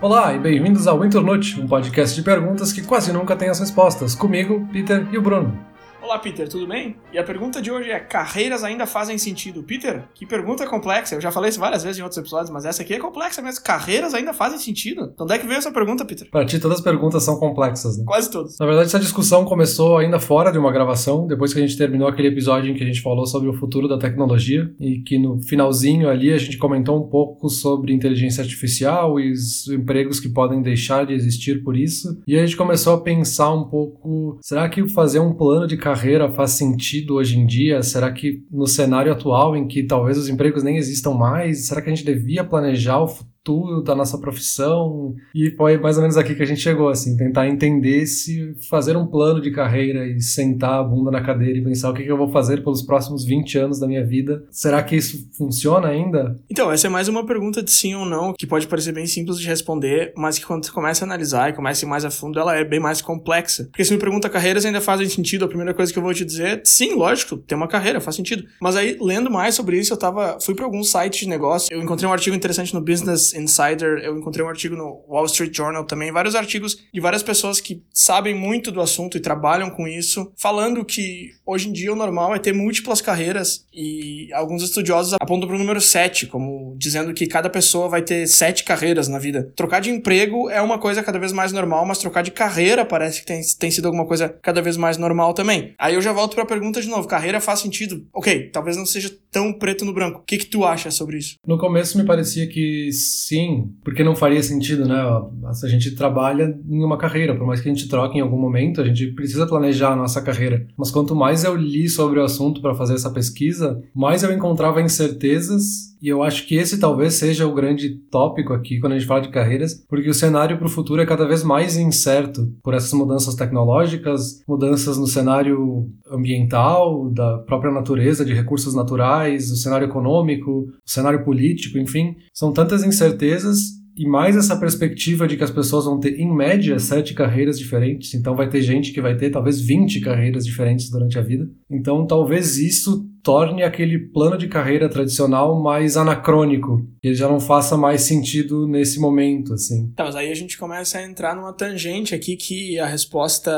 Olá e bem-vindos ao Internute, um podcast de perguntas que quase nunca tem as respostas. Comigo, Peter e o Bruno. Olá, Peter, tudo bem? E a pergunta de hoje é: carreiras ainda fazem sentido? Peter, que pergunta complexa. Eu já falei isso várias vezes em outros episódios, mas essa aqui é complexa mesmo. Carreiras ainda fazem sentido? Então, onde é que veio essa pergunta, Peter? Para ti, todas as perguntas são complexas, né? Quase todas. Na verdade, essa discussão começou ainda fora de uma gravação, depois que a gente terminou aquele episódio em que a gente falou sobre o futuro da tecnologia e que no finalzinho ali a gente comentou um pouco sobre inteligência artificial e os empregos que podem deixar de existir por isso. E a gente começou a pensar um pouco: será que fazer um plano de carreira carreira faz sentido hoje em dia? Será que no cenário atual, em que talvez os empregos nem existam mais, será que a gente devia planejar o futuro? Futuro da nossa profissão. E foi mais ou menos aqui que a gente chegou, assim, tentar entender se fazer um plano de carreira e sentar a bunda na cadeira e pensar o que, que eu vou fazer pelos próximos 20 anos da minha vida. Será que isso funciona ainda? Então, essa é mais uma pergunta de sim ou não, que pode parecer bem simples de responder, mas que quando você começa a analisar e começa a ir mais a fundo, ela é bem mais complexa. Porque se me pergunta carreiras ainda fazem sentido, a primeira coisa que eu vou te dizer sim, lógico, tem uma carreira, faz sentido. Mas aí, lendo mais sobre isso, eu tava, fui para alguns sites de negócio, eu encontrei um artigo interessante no Business Insider, eu encontrei um artigo no Wall Street Journal também, vários artigos de várias pessoas que sabem muito do assunto e trabalham com isso, falando que hoje em dia o normal é ter múltiplas carreiras e alguns estudiosos apontam para o número 7, como dizendo que cada pessoa vai ter sete carreiras na vida. Trocar de emprego é uma coisa cada vez mais normal, mas trocar de carreira parece que tem, tem sido alguma coisa cada vez mais normal também. Aí eu já volto para a pergunta de novo, carreira faz sentido? Ok, talvez não seja tão preto no branco. O que que tu acha sobre isso? No começo me parecia que sim, porque não faria sentido, né? A gente trabalha em uma carreira, por mais que a gente troque em algum momento, a gente precisa planejar a nossa carreira. Mas quanto mais eu li sobre o assunto para fazer essa pesquisa, mais eu encontrava incertezas e eu acho que esse talvez seja o grande tópico aqui quando a gente fala de carreiras, porque o cenário para o futuro é cada vez mais incerto por essas mudanças tecnológicas, mudanças no cenário ambiental, da própria natureza, de recursos naturais, o cenário econômico, o cenário político, enfim. São tantas incertezas e mais essa perspectiva de que as pessoas vão ter, em média, sete carreiras diferentes. Então, vai ter gente que vai ter talvez 20 carreiras diferentes durante a vida. Então, talvez isso torne aquele plano de carreira tradicional mais anacrônico, que ele já não faça mais sentido nesse momento, assim. Tá, mas aí a gente começa a entrar numa tangente aqui que a resposta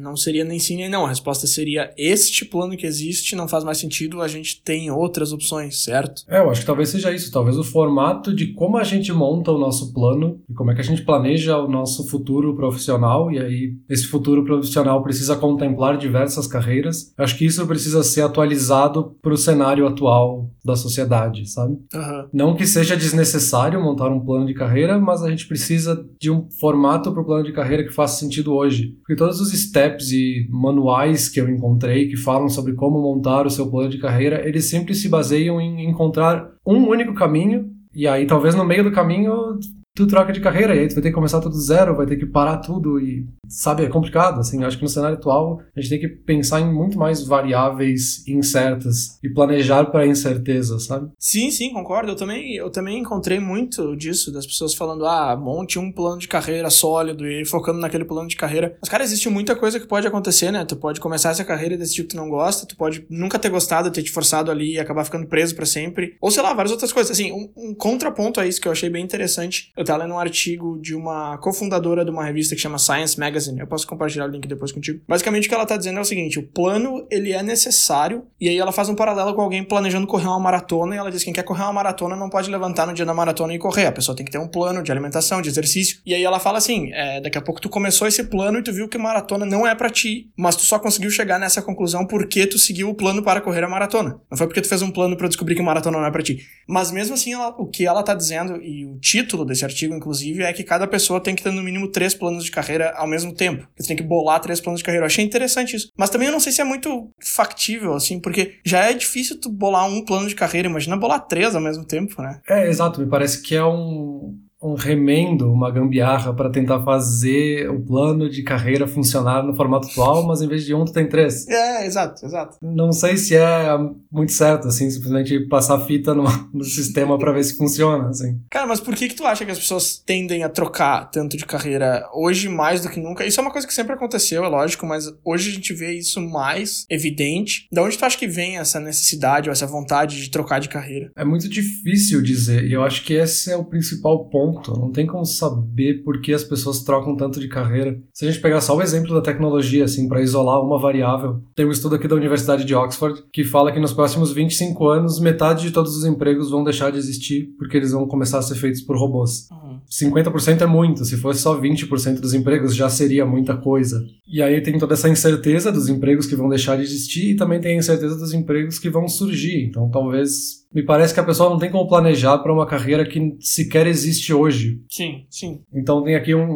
não seria nem sim nem não, a resposta seria este plano que existe não faz mais sentido, a gente tem outras opções, certo? É, eu acho que talvez seja isso, talvez o formato de como a gente monta o nosso plano e como é que a gente planeja o nosso futuro profissional e aí esse futuro profissional precisa contemplar diversas carreiras. Eu acho que isso precisa ser atualizado para o cenário atual da sociedade, sabe? Uhum. Não que seja desnecessário montar um plano de carreira, mas a gente precisa de um formato para o plano de carreira que faça sentido hoje. Porque todos os steps e manuais que eu encontrei que falam sobre como montar o seu plano de carreira, eles sempre se baseiam em encontrar um único caminho e aí, talvez no meio do caminho, tu troca de carreira e aí tu vai ter que começar tudo zero, vai ter que parar tudo e, sabe, é complicado, assim, acho que no cenário atual a gente tem que pensar em muito mais variáveis incertas e planejar para incerteza, sabe? Sim, sim, concordo, eu também, eu também encontrei muito disso, das pessoas falando, ah, monte um plano de carreira sólido e focando naquele plano de carreira. Mas, cara, existe muita coisa que pode acontecer, né? Tu pode começar essa carreira desse tipo que tu não gosta, tu pode nunca ter gostado, ter te forçado ali e acabar ficando preso para sempre, ou sei lá, várias outras coisas. Assim, um, um contraponto a isso que eu achei bem interessante, eu tava lendo um artigo de uma cofundadora de uma revista que chama Science Magazine. Eu posso compartilhar o link depois contigo. Basicamente o que ela tá dizendo é o seguinte: o plano ele é necessário e aí ela faz um paralelo com alguém planejando correr uma maratona e ela diz que quem quer correr uma maratona não pode levantar no dia da maratona e correr. A pessoa tem que ter um plano de alimentação, de exercício. E aí ela fala assim: é, daqui a pouco tu começou esse plano e tu viu que maratona não é para ti, mas tu só conseguiu chegar nessa conclusão porque tu seguiu o plano para correr a maratona. Não foi porque tu fez um plano para descobrir que maratona não é para ti. Mas mesmo assim, ela, o que ela tá dizendo e o título desse artigo, inclusive, é que cada pessoa tem que ter no mínimo três planos de carreira ao mesmo tempo. Você tem que bolar três planos de carreira. Eu achei interessante isso. Mas também eu não sei se é muito factível, assim, porque já é difícil tu bolar um plano de carreira. Imagina bolar três ao mesmo tempo, né? É, exato. Me parece que é um um remendo, uma gambiarra para tentar fazer o plano de carreira funcionar no formato atual, mas em vez de um, tu tem três. É, exato, exato. Não sei se é muito certo, assim, simplesmente passar fita no, no sistema para ver se funciona, assim. Cara, mas por que que tu acha que as pessoas tendem a trocar tanto de carreira hoje mais do que nunca? Isso é uma coisa que sempre aconteceu, é lógico, mas hoje a gente vê isso mais evidente. Da onde tu acha que vem essa necessidade ou essa vontade de trocar de carreira? É muito difícil dizer, e eu acho que esse é o principal ponto ponto. Não tem como saber por que as pessoas trocam tanto de carreira. Se a gente pegar só o exemplo da tecnologia, assim, para isolar uma variável, tem um estudo aqui da Universidade de Oxford que fala que nos próximos 25 anos, metade de todos os empregos vão deixar de existir porque eles vão começar a ser feitos por robôs. Uhum. 50% é muito, se fosse só 20% dos empregos já seria muita coisa. E aí tem toda essa incerteza dos empregos que vão deixar de existir e também tem a incerteza dos empregos que vão surgir. Então talvez me parece que a pessoa não tem como planejar para uma carreira que sequer existe hoje. Sim, sim. Então tem aqui um,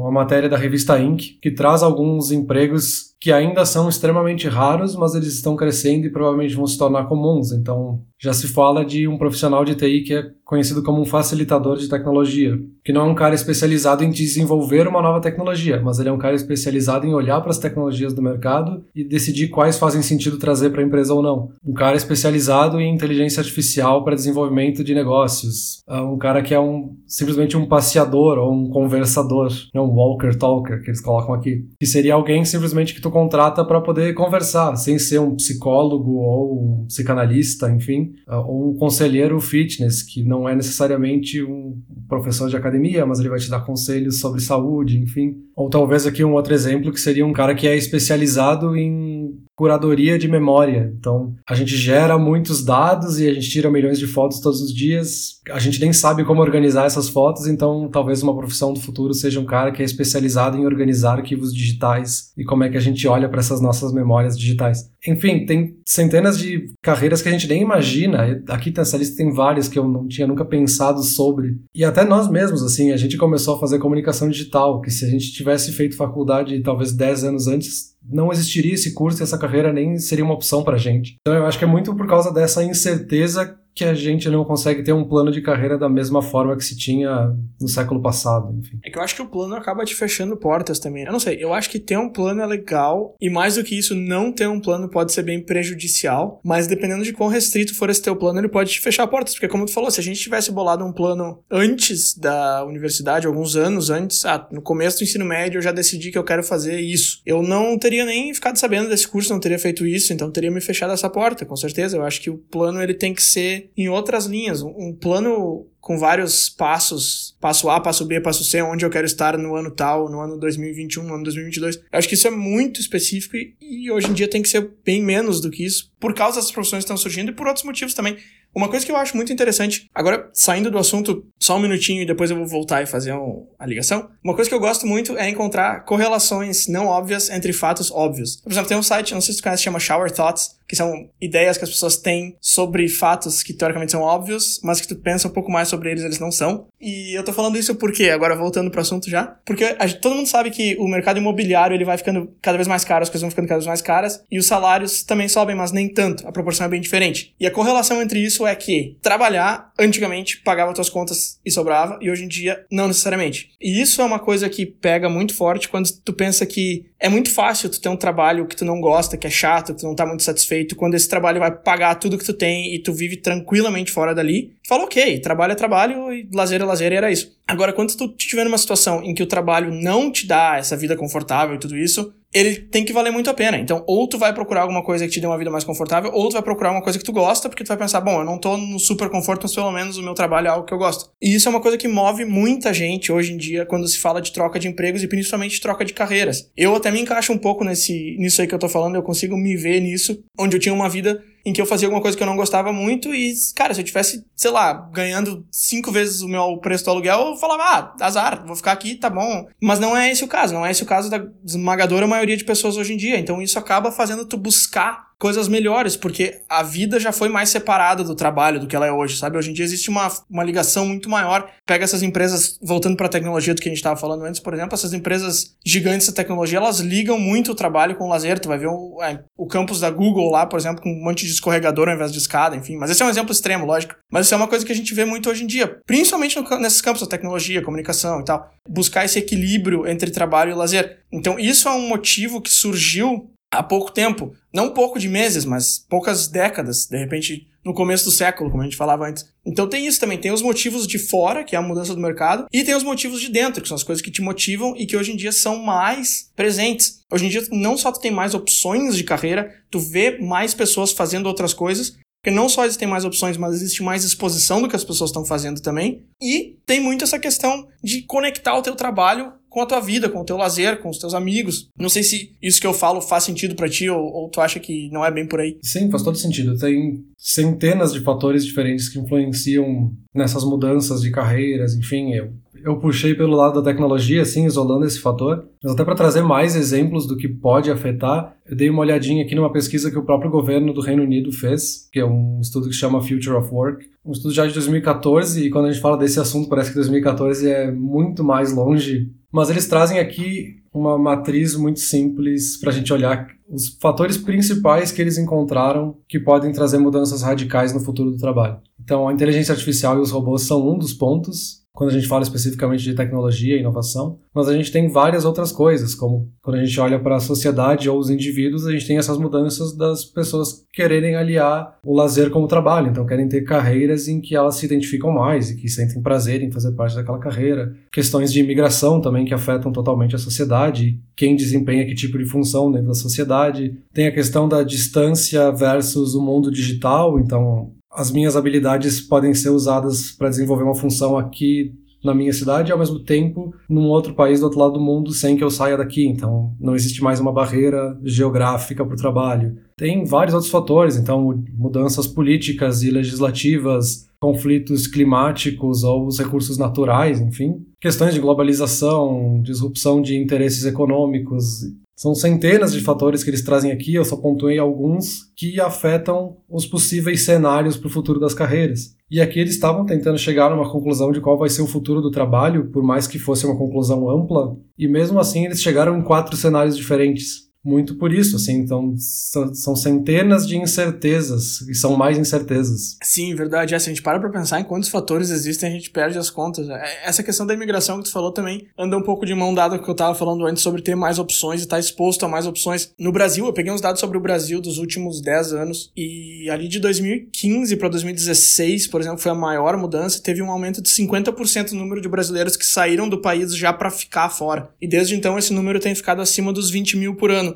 uma matéria da revista Inc. que traz alguns empregos que ainda são extremamente raros, mas eles estão crescendo e provavelmente vão se tornar comuns. Então já se fala de um profissional de TI que é conhecido como um facilitador de tecnologia, que não é um cara especializado em desenvolver uma nova tecnologia, mas ele é um cara especializado em olhar para as tecnologias do mercado e decidir quais fazem sentido trazer para a empresa ou não. Um cara especializado em inteligência artificial para desenvolvimento de negócios. É um cara que é um simplesmente um passeador ou um conversador, né? um walker talker que eles colocam aqui, que seria alguém simplesmente que tu contrata para poder conversar, sem ser um psicólogo ou um psicanalista, enfim, ou um conselheiro fitness que não não é necessariamente um professor de academia, mas ele vai te dar conselhos sobre saúde, enfim. Ou talvez aqui um outro exemplo que seria um cara que é especializado em curadoria de memória. Então, a gente gera muitos dados e a gente tira milhões de fotos todos os dias. A gente nem sabe como organizar essas fotos, então talvez uma profissão do futuro seja um cara que é especializado em organizar arquivos digitais e como é que a gente olha para essas nossas memórias digitais. Enfim, tem centenas de carreiras que a gente nem imagina. Aqui nessa lista tem várias que eu não tinha nunca pensado sobre. E até nós mesmos, assim, a gente começou a fazer comunicação digital, que se a gente tivesse feito faculdade talvez 10 anos antes, não existiria esse curso e essa carreira nem seria uma opção para gente. Então eu acho que é muito por causa dessa incerteza que a gente não consegue ter um plano de carreira da mesma forma que se tinha no século passado, enfim. É que eu acho que o plano acaba te fechando portas também. Eu não sei, eu acho que ter um plano é legal e mais do que isso, não ter um plano pode ser bem prejudicial, mas dependendo de quão restrito for esse teu plano, ele pode te fechar portas, porque como tu falou, se a gente tivesse bolado um plano antes da universidade, alguns anos antes, ah, no começo do ensino médio eu já decidi que eu quero fazer isso. Eu não teria nem ficado sabendo desse curso, não teria feito isso, então teria me fechado essa porta, com certeza. Eu acho que o plano ele tem que ser em outras linhas, um plano com vários passos, passo A, passo B, passo C, onde eu quero estar no ano tal, no ano 2021, no ano 2022. Eu acho que isso é muito específico e, e hoje em dia tem que ser bem menos do que isso, por causa dessas profissões que estão surgindo e por outros motivos também. Uma coisa que eu acho muito interessante, agora saindo do assunto só um minutinho e depois eu vou voltar e fazer um, a ligação. Uma coisa que eu gosto muito é encontrar correlações não óbvias entre fatos óbvios. Por exemplo, tem um site, não sei se tu conhece, chama Shower Thoughts, que são ideias que as pessoas têm sobre fatos que teoricamente são óbvios, mas que tu pensa um pouco mais sobre eles, eles não são. E eu tô falando isso porque, agora voltando pro assunto já, porque a, todo mundo sabe que o mercado imobiliário ele vai ficando cada vez mais caro, as coisas vão ficando cada vez mais caras, e os salários também sobem, mas nem tanto, a proporção é bem diferente. E a correlação entre isso é que trabalhar, antigamente, pagava tuas contas e sobrava, e hoje em dia, não necessariamente. E isso é uma coisa que pega muito forte quando tu pensa que é muito fácil tu ter um trabalho que tu não gosta, que é chato, que tu não tá muito satisfeito, quando esse trabalho vai pagar tudo que tu tem e tu vive tranquilamente fora dali. Tu fala, ok, trabalho é trabalho e lazer é lazer e era isso. Agora, quando tu estiver numa situação em que o trabalho não te dá essa vida confortável e tudo isso, ele tem que valer muito a pena. Então, ou tu vai procurar alguma coisa que te dê uma vida mais confortável, ou tu vai procurar uma coisa que tu gosta, porque tu vai pensar, bom, eu não tô no super conforto, mas pelo menos o meu trabalho é algo que eu gosto. E isso é uma coisa que move muita gente hoje em dia quando se fala de troca de empregos e principalmente troca de carreiras. Eu até me encaixo um pouco nesse, nisso aí que eu tô falando, eu consigo me ver nisso, onde eu tinha uma vida em que eu fazia alguma coisa que eu não gostava muito e, cara, se eu tivesse, sei lá, ganhando cinco vezes o meu preço do aluguel, eu falava, ah, azar, vou ficar aqui, tá bom. Mas não é esse o caso, não é esse o caso da esmagadora maioria de pessoas hoje em dia. Então isso acaba fazendo tu buscar coisas melhores, porque a vida já foi mais separada do trabalho do que ela é hoje, sabe? Hoje em dia existe uma, uma ligação muito maior. Pega essas empresas, voltando para a tecnologia do que a gente estava falando antes, por exemplo, essas empresas gigantes da tecnologia, elas ligam muito o trabalho com o lazer. Tu vai ver o, é, o campus da Google lá, por exemplo, com um monte de escorregador ao invés de escada, enfim. Mas esse é um exemplo extremo, lógico. Mas isso é uma coisa que a gente vê muito hoje em dia, principalmente no, nesses campos da tecnologia, comunicação e tal. Buscar esse equilíbrio entre trabalho e lazer. Então, isso é um motivo que surgiu há pouco tempo, não pouco de meses, mas poucas décadas, de repente no começo do século, como a gente falava antes. Então tem isso também, tem os motivos de fora, que é a mudança do mercado, e tem os motivos de dentro, que são as coisas que te motivam e que hoje em dia são mais presentes. Hoje em dia não só tu tem mais opções de carreira, tu vê mais pessoas fazendo outras coisas, porque não só existem mais opções, mas existe mais exposição do que as pessoas estão fazendo também. E tem muito essa questão de conectar o teu trabalho com a tua vida, com o teu lazer, com os teus amigos. Não sei se isso que eu falo faz sentido para ti ou, ou, tu acha que não é bem por aí. Sim, faz todo sentido. Tem centenas de fatores diferentes que influenciam nessas mudanças de carreiras, enfim, eu eu puxei pelo lado da tecnologia, assim, isolando esse fator. Mas até para trazer mais exemplos do que pode afetar, eu dei uma olhadinha aqui numa pesquisa que o próprio governo do Reino Unido fez, que é um estudo que chama Future of Work. Um estudo já de 2014, e quando a gente fala desse assunto, parece que 2014 é muito mais longe. Mas eles trazem aqui uma matriz muito simples para a gente olhar os fatores principais que eles encontraram que podem trazer mudanças radicais no futuro do trabalho. Então, a inteligência artificial e os robôs são um dos pontos, quando a gente fala especificamente de tecnologia e inovação, mas a gente tem várias outras coisas, como quando a gente olha para a sociedade ou os indivíduos, a gente tem essas mudanças das pessoas quererem aliar o lazer com o trabalho, então querem ter carreiras em que elas se identificam mais e que sentem prazer em fazer parte daquela carreira. Questões de imigração também que afetam totalmente a sociedade, quem desempenha que tipo de função dentro da sociedade. Tem a questão da distância versus o mundo digital, então as minhas habilidades podem ser usadas para desenvolver uma função aqui na minha cidade e ao mesmo tempo num outro país do outro lado do mundo sem que eu saia daqui. Então não existe mais uma barreira geográfica para o trabalho. Tem vários outros fatores, então mudanças políticas e legislativas, conflitos climáticos ou os recursos naturais, enfim, questões de globalização, disrupção de interesses econômicos são centenas de fatores que eles trazem aqui, eu só pontuei alguns que afetam os possíveis cenários para o futuro das carreiras. E aqui eles estavam tentando chegar a uma conclusão de qual vai ser o futuro do trabalho, por mais que fosse uma conclusão ampla, e mesmo assim eles chegaram em quatro cenários diferentes muito por isso, assim, então são centenas de incertezas e são mais incertezas. Sim, verdade. É, se a gente para pra pensar em quantos fatores existem, a gente perde as contas. É, essa questão da imigração que tu falou também anda um pouco de mão dada com o que eu tava falando antes sobre ter mais opções e estar tá exposto a mais opções. No Brasil, eu peguei uns dados sobre o Brasil dos últimos 10 anos e ali de 2015 para 2016, por exemplo, foi a maior mudança, teve um aumento de 50% no número de brasileiros que saíram do país já para ficar fora. E desde então esse número tem ficado acima dos 20 mil por ano.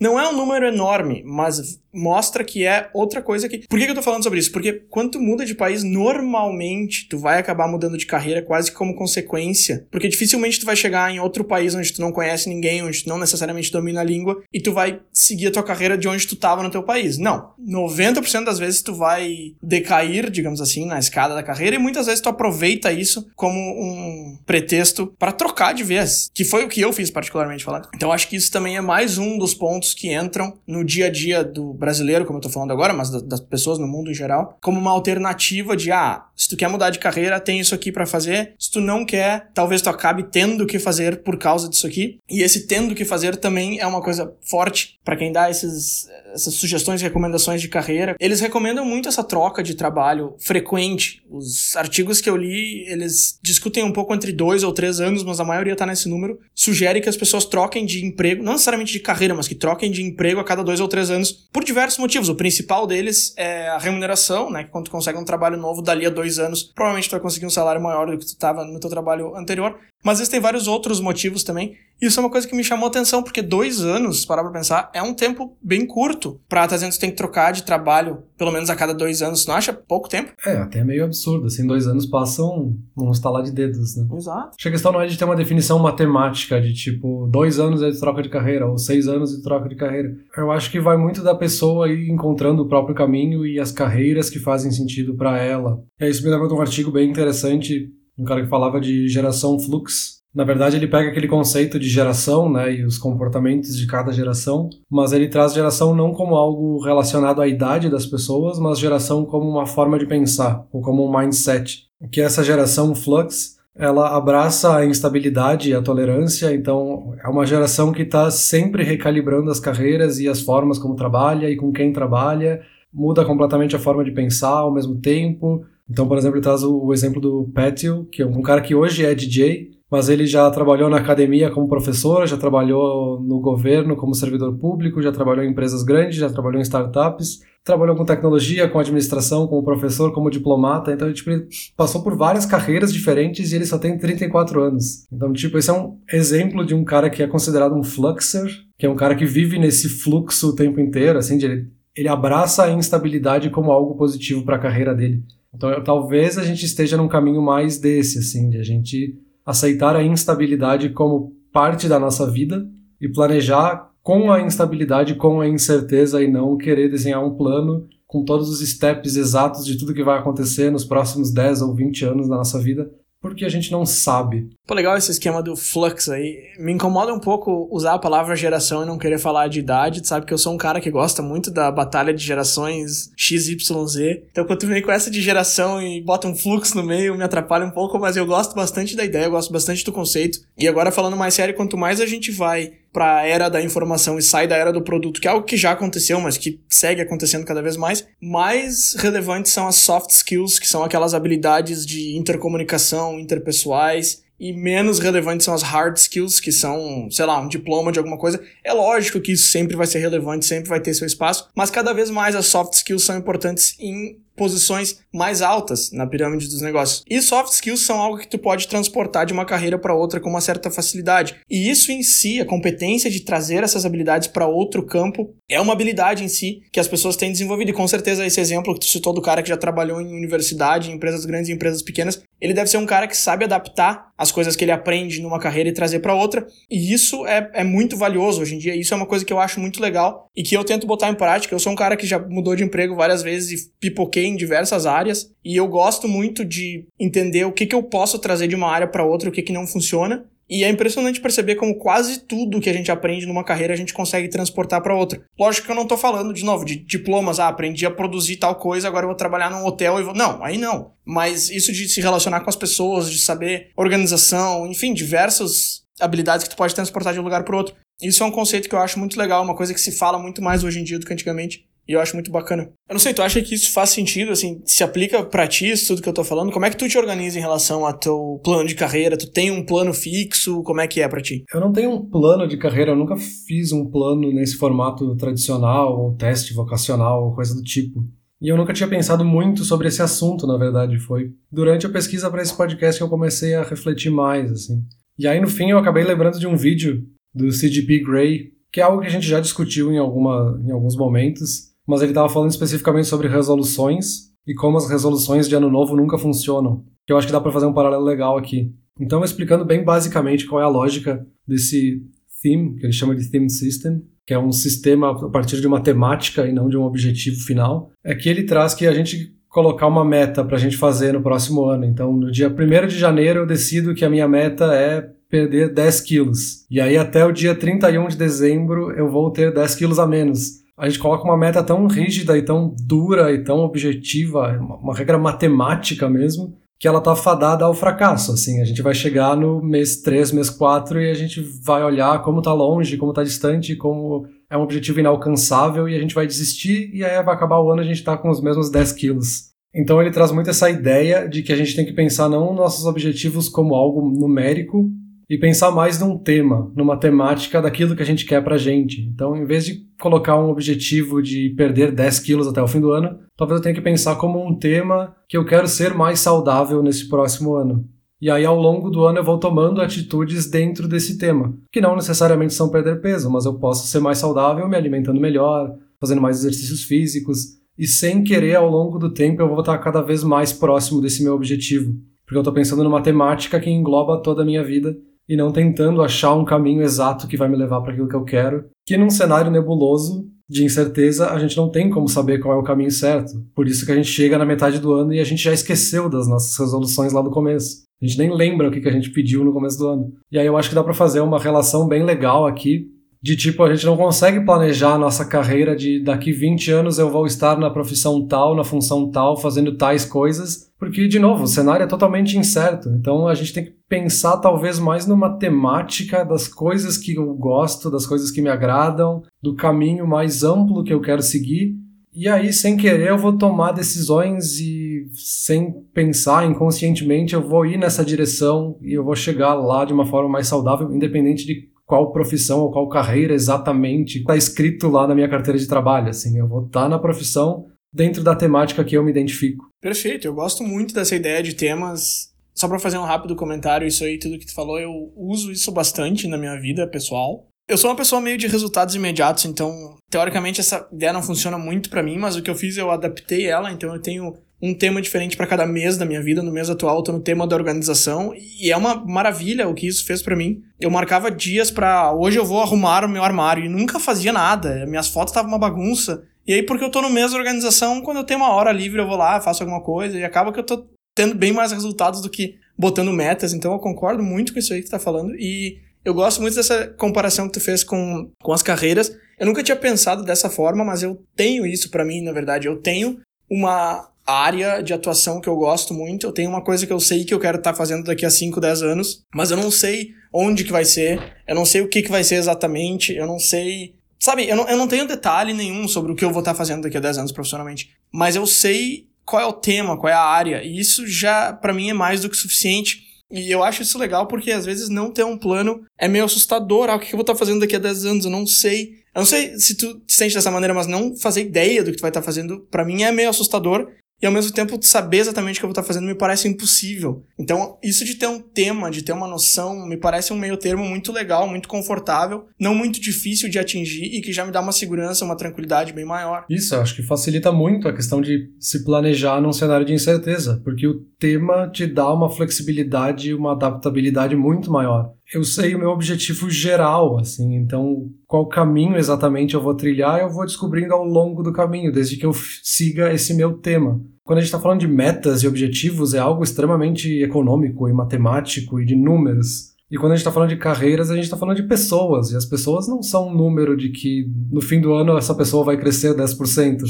Não é um número enorme, mas mostra que é outra coisa que. Por que, eu tô falando sobre isso? Porque quando tu muda de país, normalmente tu vai acabar mudando de carreira quase como consequência. Porque dificilmente tu vai chegar em outro país onde tu não conhece ninguém, onde tu não necessariamente domina a língua, e tu vai seguir a tua carreira de onde tu tava no teu país. Não. 90% das vezes tu vai decair, digamos assim, na escada da carreira, e muitas vezes tu aproveita isso como um pretexto para trocar de vez. Que foi o que eu fiz, particularmente falando. Então acho que isso também é mais um dos pontos que entram no dia a dia do brasileiro, como eu tô falando agora, mas das pessoas no mundo em geral, como uma alternativa de, ah, se tu quer mudar de carreira, tem isso aqui para fazer. Se tu não quer, talvez tu acabe tendo que fazer por causa disso aqui. E esse tendo que fazer também é uma coisa forte para quem dá esses, essas sugestões e recomendações de carreira. Eles recomendam muito essa troca de trabalho frequente. Os artigos que eu li, eles discutem um pouco entre dois ou três anos, mas a maioria tá nesse número. Sugere que as pessoas troquem de emprego, não necessariamente de carreira, mas que troquem de emprego a cada dois ou três anos por diversos motivos. O principal deles é a remuneração, né? Que quando tu consegue um trabalho novo dali a dois anos, provavelmente tu vai conseguir um salário maior do que tu estava no teu trabalho anterior. Mas existem vários outros motivos também. E isso é uma coisa que me chamou a atenção, porque dois anos, parar pra pensar, é um tempo bem curto pra tu tem que trocar de trabalho pelo menos a cada dois anos. Não acha pouco tempo? É, até meio absurdo. Assim, dois anos passam num estalar de dedos, né? Exato. Acho que a questão não é de ter uma definição matemática de tipo, dois anos é de troca de carreira, ou seis anos de troca de carreira. Eu acho que vai muito da pessoa ir encontrando o próprio caminho e as carreiras que fazem sentido para ela. É isso me lembra de um artigo bem interessante, um cara que falava de geração flux, na verdade, ele pega aquele conceito de geração, né, e os comportamentos de cada geração, mas ele traz geração não como algo relacionado à idade das pessoas, mas geração como uma forma de pensar, ou como um mindset. Que essa geração flux, ela abraça a instabilidade e a tolerância, então é uma geração que está sempre recalibrando as carreiras e as formas como trabalha e com quem trabalha, muda completamente a forma de pensar ao mesmo tempo. Então, por exemplo, ele traz o, o exemplo do Patio, que é um cara que hoje é DJ, mas ele já trabalhou na academia como professor, já trabalhou no governo como servidor público, já trabalhou em empresas grandes, já trabalhou em startups, trabalhou com tecnologia, com administração, como professor, como diplomata. Então, tipo, ele passou por várias carreiras diferentes e ele só tem 34 anos. Então, tipo, esse é um exemplo de um cara que é considerado um fluxer, que é um cara que vive nesse fluxo o tempo inteiro, assim, de ele ele abraça a instabilidade como algo positivo para a carreira dele. Então, eu, talvez a gente esteja num caminho mais desse, assim, de a gente aceitar a instabilidade como parte da nossa vida e planejar com a instabilidade, com a incerteza e não querer desenhar um plano com todos os steps exatos de tudo que vai acontecer nos próximos 10 ou 20 anos da nossa vida, porque a gente não sabe. Pô, legal esse esquema do flux aí. Me incomoda um pouco usar a palavra geração e não querer falar de idade, sabe? Que eu sou um cara que gosta muito da batalha de gerações XYZ. Então, quando tu vem com essa de geração e bota um fluxo no meio, me atrapalha um pouco, mas eu gosto bastante da ideia, eu gosto bastante do conceito. E agora, falando mais sério, quanto mais a gente vai para a era da informação e sai da era do produto, que é algo que já aconteceu, mas que segue acontecendo cada vez mais, mais relevantes são as soft skills, que são aquelas habilidades de intercomunicação interpessoais, e menos relevantes são as hard skills, que são, sei lá, um diploma de alguma coisa. É lógico que isso sempre vai ser relevante, sempre vai ter seu espaço, mas cada vez mais as soft skills são importantes em posições mais altas na pirâmide dos negócios. E soft skills são algo que tu pode transportar de uma carreira para outra com uma certa facilidade. E isso em si, a competência de trazer essas habilidades para outro campo, é uma habilidade em si que as pessoas têm desenvolvido. E com certeza esse exemplo que tu citou do cara que já trabalhou em universidade, em empresas grandes e empresas pequenas, ele deve ser um cara que sabe adaptar as coisas que ele aprende numa carreira e trazer para outra. E isso é, é muito valioso hoje em dia. Isso é uma coisa que eu acho muito legal e que eu tento botar em prática. Eu sou um cara que já mudou de emprego várias vezes e pipoquei em diversas áreas. E eu gosto muito de entender o que, que eu posso trazer de uma área para outra, o que, que não funciona. E é impressionante perceber como quase tudo que a gente aprende numa carreira a gente consegue transportar para outra. Lógico que eu não tô falando, de novo, de diplomas, ah, aprendi a produzir tal coisa, agora eu vou trabalhar num hotel e vou. Não, aí não. Mas isso de se relacionar com as pessoas, de saber organização, enfim, diversas habilidades que tu pode transportar de um lugar para outro. Isso é um conceito que eu acho muito legal, uma coisa que se fala muito mais hoje em dia do que antigamente. E eu acho muito bacana. Eu não sei, tu acha que isso faz sentido, assim, se aplica pra ti isso tudo que eu tô falando? Como é que tu te organiza em relação ao teu plano de carreira? Tu tem um plano fixo? Como é que é pra ti? Eu não tenho um plano de carreira, eu nunca fiz um plano nesse formato tradicional, ou teste vocacional, ou coisa do tipo. E eu nunca tinha pensado muito sobre esse assunto, na verdade. Foi durante a pesquisa para esse podcast que eu comecei a refletir mais, assim. E aí, no fim, eu acabei lembrando de um vídeo do CGP Grey, que é algo que a gente já discutiu em, alguma, em alguns momentos, mas ele estava falando especificamente sobre resoluções e como as resoluções de ano novo nunca funcionam. Que eu acho que dá para fazer um paralelo legal aqui. Então, explicando bem basicamente qual é a lógica desse theme, que ele chama de theme system, que é um sistema a partir de uma temática e não de um objetivo final, é que ele traz que a gente colocar uma meta para a gente fazer no próximo ano. Então, no dia 1 de janeiro, eu decido que a minha meta é perder 10 quilos. E aí, até o dia 31 de dezembro, eu vou ter 10 quilos a menos a gente coloca uma meta tão rígida e tão dura e tão objetiva, uma, regra matemática mesmo, que ela tá fadada ao fracasso, assim, a gente vai chegar no mês 3, mês 4 e a gente vai olhar como tá longe, como tá distante, como é um objetivo inalcançável e a gente vai desistir e aí vai acabar o ano a gente tá com os mesmos 10 quilos. Então ele traz muito essa ideia de que a gente tem que pensar não nossos objetivos como algo numérico, e pensar mais num tema, numa temática daquilo que a gente quer pra gente. Então, em vez de colocar um objetivo de perder 10 quilos até o fim do ano, talvez eu tenha que pensar como um tema que eu quero ser mais saudável nesse próximo ano. E aí, ao longo do ano, eu vou tomando atitudes dentro desse tema, que não necessariamente são perder peso, mas eu posso ser mais saudável me alimentando melhor, fazendo mais exercícios físicos, e sem querer, ao longo do tempo, eu vou estar cada vez mais próximo desse meu objetivo. Porque eu estou pensando numa temática que engloba toda a minha vida e não tentando achar um caminho exato que vai me levar para aquilo que eu quero. Que num cenário nebuloso de incerteza, a gente não tem como saber qual é o caminho certo. Por isso que a gente chega na metade do ano e a gente já esqueceu das nossas resoluções lá do começo. A gente nem lembra o que a gente pediu no começo do ano. E aí eu acho que dá para fazer uma relação bem legal aqui de tipo, a gente não consegue planejar a nossa carreira de daqui 20 anos eu vou estar na profissão tal, na função tal, fazendo tais coisas, porque, de novo, o cenário é totalmente incerto. Então a gente tem que pensar talvez mais numa temática das coisas que eu gosto, das coisas que me agradam, do caminho mais amplo que eu quero seguir. E aí, sem querer, eu vou tomar decisões e, sem pensar inconscientemente, eu vou ir nessa direção e eu vou chegar lá de uma forma mais saudável, independente de qual profissão ou qual carreira exatamente está escrito lá na minha carteira de trabalho. Assim, eu vou estar tá na profissão dentro da temática que eu me identifico. Perfeito, eu gosto muito dessa ideia de temas. Só para fazer um rápido comentário, isso aí, tudo que tu falou, eu uso isso bastante na minha vida pessoal. Eu sou uma pessoa meio de resultados imediatos, então, teoricamente, essa ideia não funciona muito para mim, mas o que eu fiz, eu adaptei ela, então eu tenho um tema diferente para cada mês da minha vida. No mês atual, eu tô no tema da organização, e é uma maravilha o que isso fez para mim. Eu marcava dias para hoje eu vou arrumar o meu armário, e nunca fazia nada, minhas fotos estavam uma bagunça. E aí, porque eu tô no mês da organização, quando eu tenho uma hora livre, eu vou lá, faço alguma coisa, e acaba que eu tô tendo bem mais resultados do que botando metas. Então, eu concordo muito com isso aí que tu tá falando, e eu gosto muito dessa comparação que tu fez com, com as carreiras. Eu nunca tinha pensado dessa forma, mas eu tenho isso para mim, na verdade. Eu tenho uma área de atuação que eu gosto muito. Eu tenho uma coisa que eu sei que eu quero estar tá fazendo daqui a 5, 10 anos, mas eu não sei onde que vai ser, eu não sei o que que vai ser exatamente, eu não sei. Sabe, eu não, eu não tenho detalhe nenhum sobre o que eu vou estar tá fazendo daqui a 10 anos profissionalmente, mas eu sei qual é o tema, qual é a área, e isso já para mim é mais do que suficiente e eu acho isso legal porque às vezes não ter um plano é meio assustador. Ah, o que eu vou estar fazendo daqui a 10 anos? Eu não sei. Eu não sei se tu te sente dessa maneira, mas não fazer ideia do que tu vai estar fazendo, para mim é meio assustador e ao mesmo tempo saber exatamente o que eu vou estar fazendo me parece impossível. Então, isso de ter um tema, de ter uma noção, me parece um meio termo muito legal, muito confortável, não muito difícil de atingir e que já me dá uma segurança, uma tranquilidade bem maior. Isso, acho que facilita muito a questão de se planejar num cenário de incerteza, porque o tema te dá uma flexibilidade e uma adaptabilidade muito maior eu sei o meu objetivo geral, assim, então qual caminho exatamente eu vou trilhar, eu vou descobrindo ao longo do caminho, desde que eu siga esse meu tema. Quando a gente está falando de metas e objetivos, é algo extremamente econômico e matemático e de números. E quando a gente está falando de carreiras, a gente está falando de pessoas, e as pessoas não são um número de que no fim do ano essa pessoa vai crescer 10%.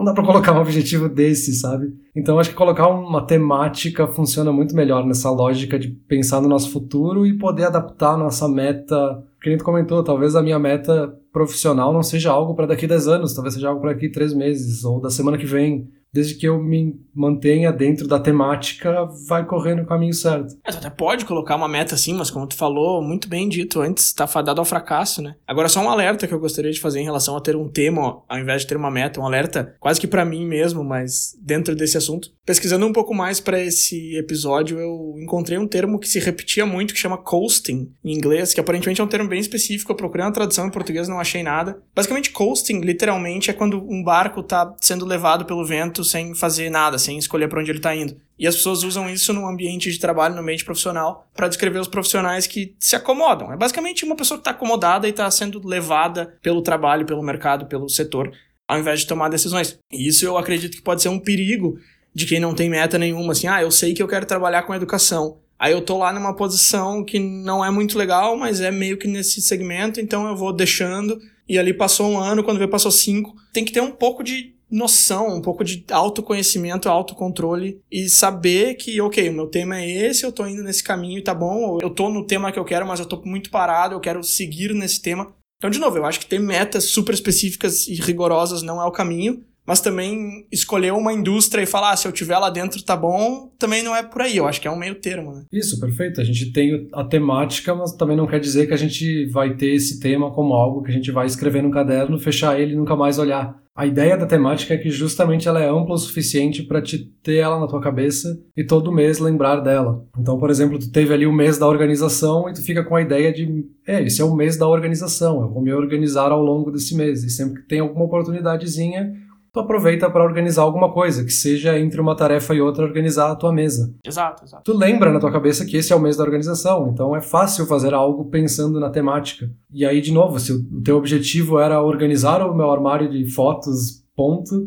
Não dá para colocar um objetivo desse, sabe? Então acho que colocar uma temática funciona muito melhor nessa lógica de pensar no nosso futuro e poder adaptar a nossa meta. Que nem tu comentou, talvez a minha meta profissional não seja algo para daqui a 10 anos, talvez seja algo para daqui a 3 meses ou da semana que vem desde que eu me mantenha dentro da temática, vai correndo o caminho certo. É, tu até pode colocar uma meta assim, mas como tu falou, muito bem dito antes, tá fadado ao fracasso, né? Agora, só um alerta que eu gostaria de fazer em relação a ter um tema, ao invés de ter uma meta, um alerta quase que para mim mesmo, mas dentro desse assunto. Pesquisando um pouco mais para esse episódio, eu encontrei um termo que se repetia muito, que chama coasting, em inglês, que aparentemente é um termo bem específico. Eu procurei uma tradução em português não achei nada. Basicamente, coasting, literalmente, é quando um barco tá sendo levado pelo vento sem fazer nada, sem escolher para onde ele está indo. E as pessoas usam isso no ambiente de trabalho, no ambiente profissional, para descrever os profissionais que se acomodam. É basicamente uma pessoa que está acomodada e está sendo levada pelo trabalho, pelo mercado, pelo setor, ao invés de tomar decisões. E isso eu acredito que pode ser um perigo de quem não tem meta nenhuma, assim, ah, eu sei que eu quero trabalhar com educação. Aí eu tô lá numa posição que não é muito legal, mas é meio que nesse segmento, então eu vou deixando. E ali passou um ano, quando vê passou cinco. Tem que ter um pouco de noção, um pouco de autoconhecimento, autocontrole e saber que, ok, o meu tema é esse, eu tô indo nesse caminho tá bom, eu tô no tema que eu quero, mas eu tô muito parado, eu quero seguir nesse tema. Então, de novo, eu acho que ter metas super específicas e rigorosas não é o caminho, mas também escolher uma indústria e falar, ah, se eu tiver lá dentro tá bom, também não é por aí. Eu acho que é um meio termo, né? Isso, perfeito. A gente tem a temática, mas também não quer dizer que a gente vai ter esse tema como algo que a gente vai escrever no caderno, fechar ele e nunca mais olhar. A ideia da temática é que justamente ela é ampla o suficiente para te ter ela na tua cabeça e todo mês lembrar dela. Então, por exemplo, tu teve ali o mês da organização e tu fica com a ideia de, é, esse é o mês da organização, eu vou me organizar ao longo desse mês. E sempre que tem alguma oportunidadezinha, tu aproveita para organizar alguma coisa, que seja entre uma tarefa e outra organizar a tua mesa. Exato, exato. Tu lembra na tua cabeça que esse é o mês da organização, então é fácil fazer algo pensando na temática. E aí, de novo, se o teu objetivo era organizar o meu armário de fotos, ponto,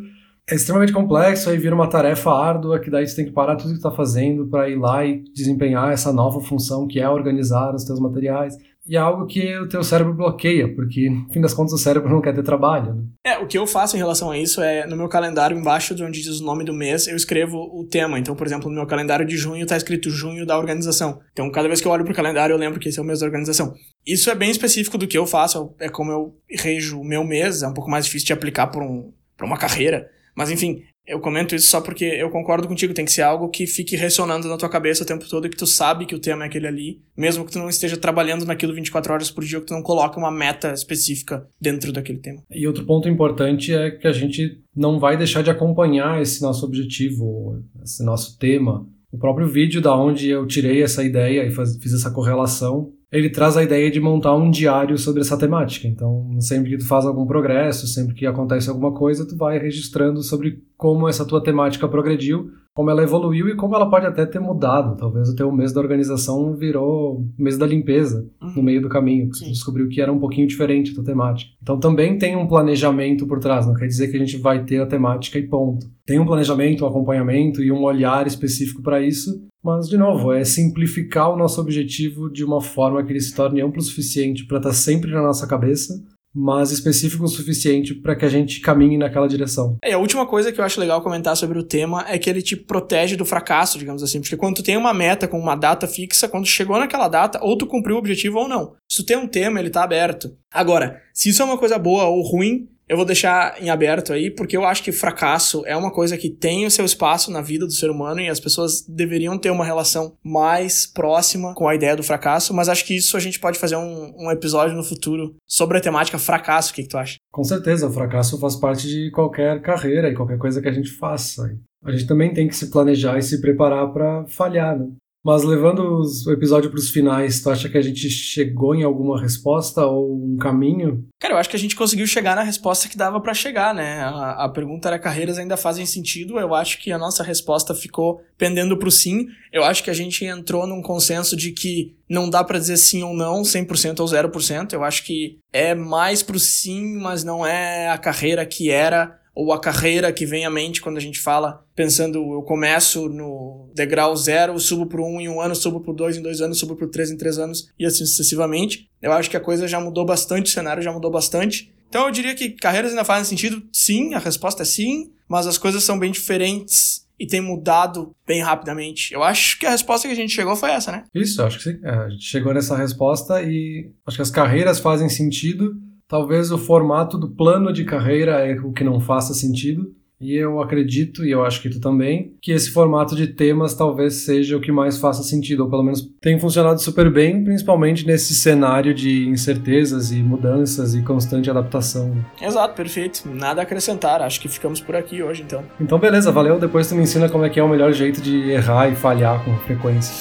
é extremamente complexo, aí vira uma tarefa árdua que daí você tem que parar tudo que está fazendo para ir lá e desempenhar essa nova função que é organizar os teus materiais. E é algo que o teu cérebro bloqueia, porque, no fim das contas, o cérebro não quer ter trabalho. Né? É, o que eu faço em relação a isso é, no meu calendário, embaixo de onde diz o nome do mês, eu escrevo o tema. Então, por exemplo, no meu calendário de junho está escrito junho da organização. Então, cada vez que eu olho pro calendário, eu lembro que esse é o mês da organização. Isso é bem específico do que eu faço, é como eu rejo o meu mês, é um pouco mais difícil de aplicar para um, uma carreira. Mas, enfim, eu comento isso só porque eu concordo contigo, tem que ser algo que fique ressonando na tua cabeça o tempo todo e que tu sabe que o tema é aquele ali, mesmo que tu não esteja trabalhando naquilo 24 horas por dia, que tu não coloque uma meta específica dentro daquele tema. E outro ponto importante é que a gente não vai deixar de acompanhar esse nosso objetivo, esse nosso tema. O próprio vídeo da onde eu tirei essa ideia e faz, fiz essa correlação ele traz a ideia de montar um diário sobre essa temática. Então, sempre que tu faz algum progresso, sempre que acontece alguma coisa, tu vai registrando sobre como essa tua temática progrediu, como ela evoluiu e como ela pode até ter mudado. Talvez o teu mês da organização virou mês da limpeza uhum. no meio do caminho, porque tu descobriu que era um pouquinho diferente a tua temática. Então também tem um planejamento por trás, não quer dizer que a gente vai ter a temática e ponto. Tem um planejamento, um acompanhamento e um olhar específico para isso, mas, de novo, é simplificar o nosso objetivo de uma forma que ele se torne amplo o suficiente para estar tá sempre na nossa cabeça, mas específico o suficiente para que a gente caminhe naquela direção. É, a última coisa que eu acho legal comentar sobre o tema é que ele te protege do fracasso, digamos assim, porque quando tu tem uma meta com uma data fixa, quando chegou naquela data, ou tu cumpriu o objetivo ou não. Se tu tem um tema, ele tá aberto. Agora, se isso é uma coisa boa ou ruim, eu vou deixar em aberto aí, porque eu acho que fracasso é uma coisa que tem o seu espaço na vida do ser humano e as pessoas deveriam ter uma relação mais próxima com a ideia do fracasso, mas acho que isso a gente pode fazer um, um episódio no futuro sobre a temática fracasso. O que, que tu acha? Com certeza, o fracasso faz parte de qualquer carreira e qualquer coisa que a gente faça. A gente também tem que se planejar e se preparar para falhar, né? Mas levando os, o episódio para os finais, tu acha que a gente chegou em alguma resposta ou um caminho? Cara, eu acho que a gente conseguiu chegar na resposta que dava para chegar, né? A, a, pergunta era: carreiras ainda fazem sentido? Eu acho que a nossa resposta ficou pendendo pro sim. Eu acho que a gente entrou num consenso de que não dá para dizer sim ou não, 100% ou 0%. Eu acho que é mais pro sim, mas não é a carreira que era ou a carreira que vem à mente quando a gente fala, pensando, eu começo no degrau zero, subo para um em um ano, subo para dois em dois anos, subo para três em três anos e assim sucessivamente. Eu acho que a coisa já mudou bastante, o cenário já mudou bastante. Então eu diria que carreiras ainda fazem sentido, sim, a resposta é sim, mas as coisas são bem diferentes e tem mudado bem rapidamente. Eu acho que a resposta que a gente chegou foi essa, né? Isso, acho que sim. É, a gente chegou nessa resposta e acho que as carreiras fazem sentido Talvez o formato do plano de carreira é o que não faça sentido. E eu acredito, e eu acho que tu também, que esse formato de temas talvez seja o que mais faça sentido, ou pelo menos tem funcionado super bem, principalmente nesse cenário de incertezas e mudanças e constante adaptação. Exato, perfeito. Nada a acrescentar, acho que ficamos por aqui hoje então. Então beleza, valeu. Depois tu me ensina como é que é o melhor jeito de errar e falhar com frequência.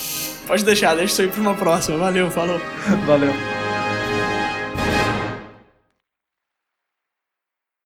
Pode deixar, deixa isso aí pra uma próxima. Valeu, falou. valeu.